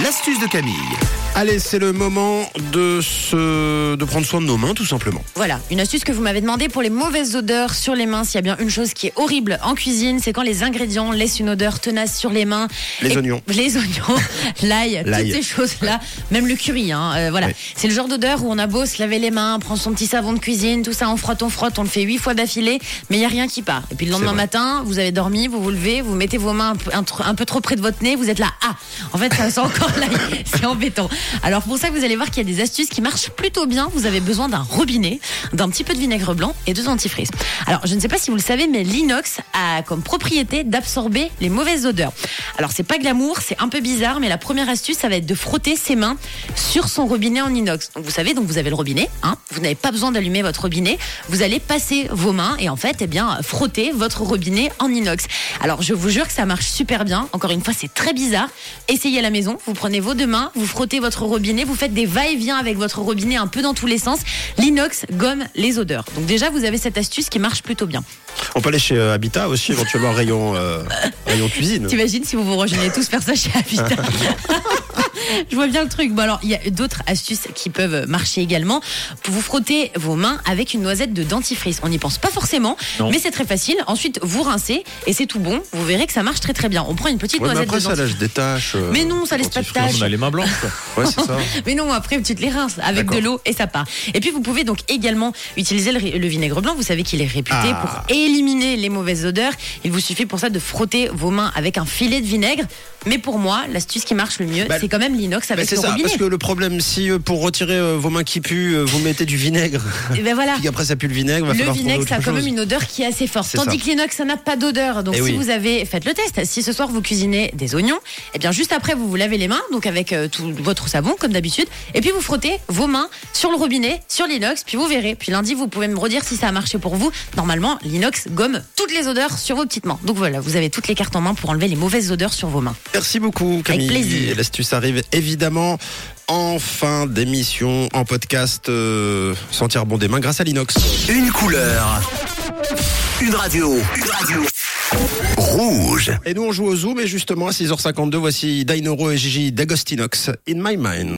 L'astuce de Camille. Allez, c'est le moment de se, de prendre soin de nos mains, tout simplement. Voilà, une astuce que vous m'avez demandé pour les mauvaises odeurs sur les mains. S'il y a bien une chose qui est horrible en cuisine, c'est quand les ingrédients laissent une odeur tenace sur les mains. Les Et- oignons. Les oignons, l'ail, toutes ces choses-là. Même le curry, hein, euh, voilà. Ouais. C'est le genre d'odeur où on a beau se laver les mains, prendre son petit savon de cuisine, tout ça, on frotte, on frotte, on le fait huit fois d'affilée, mais il n'y a rien qui part. Et puis le lendemain matin, vous avez dormi, vous vous levez, vous mettez vos mains un peu, un peu trop près de votre nez, vous êtes là, ah, en fait, ça sent encore. C'est embêtant. Alors pour ça, vous allez voir qu'il y a des astuces qui marchent plutôt bien. Vous avez besoin d'un robinet, d'un petit peu de vinaigre blanc et de dentifrice. Alors je ne sais pas si vous le savez, mais l'inox a comme propriété d'absorber les mauvaises odeurs. Alors c'est pas glamour, c'est un peu bizarre, mais la première astuce, ça va être de frotter ses mains sur son robinet en inox. Donc vous savez, donc vous avez le robinet, hein, vous n'avez pas besoin d'allumer votre robinet, vous allez passer vos mains et en fait, eh bien, frotter votre robinet en inox. Alors je vous jure que ça marche super bien. Encore une fois, c'est très bizarre. Essayez à la maison, prenez vos deux mains, vous frottez votre robinet, vous faites des va-et-vient avec votre robinet un peu dans tous les sens. L'inox gomme les odeurs. Donc déjà, vous avez cette astuce qui marche plutôt bien. On peut aller chez euh, Habitat aussi, éventuellement rayon, euh, rayon cuisine. T'imagines si vous vous rejoignez tous faire ça chez Habitat Je vois bien le truc. Bon alors, il y a d'autres astuces qui peuvent marcher également. Vous frottez vos mains avec une noisette de dentifrice. On n'y pense pas forcément, Non. mais c'est très facile. Ensuite, vous rincez et c'est tout bon. Vous verrez que ça marche très très bien. On prend une petite Ouais, mais noisette après, de ça dentifrice. lâche des taches. euh, Mais non, ça laisse pas de taches. On a les mains blanches. quoi. Ouais, c'est ça. Mais non, après tu te les rinces avec de l'eau et ça part. Et puis vous pouvez donc également utiliser le vinaigre blanc. Vous savez qu'il est réputé Ah. pour éliminer les mauvaises odeurs. Il vous suffit pour ça de frotter vos mains avec un filet de vinaigre. Mais pour moi, l'astuce qui marche le mieux, Bah, c'est quand même l'inox avec c'est le ça, robinet. parce que le problème, si euh, pour retirer euh, vos mains qui puent, euh, vous mettez du vinaigre, Et ben voilà. puis après ça pue le vinaigre, va Le vinaigre, ça a quand même une odeur qui est assez forte. Tandis ça. que l'inox, ça n'a pas d'odeur. Donc Eh si oui. vous avez, faites le test. Si ce soir vous cuisinez des oignons, et bien juste après vous vous lavez les mains, donc avec tout votre savon comme d'habitude, et puis vous frottez vos mains sur le robinet, sur l'inox, puis vous verrez. Puis lundi, vous pouvez me redire si ça a marché pour vous. Normalement, l'inox gomme toutes les odeurs sur vos petites mains. Donc voilà, vous avez toutes les cartes en main pour enlever les mauvaises odeurs sur vos mains. Merci beaucoup Camille. plaisir. Et L'astuce arrive évidemment en fin d'émission, en podcast euh, Sentir bon des mains grâce à l'inox. Une couleur. Une radio. Une radio. Rouge. Et nous on joue au Zoom et justement à 6h52, voici Dainoro et Gigi D'Agostinox, In My Mind.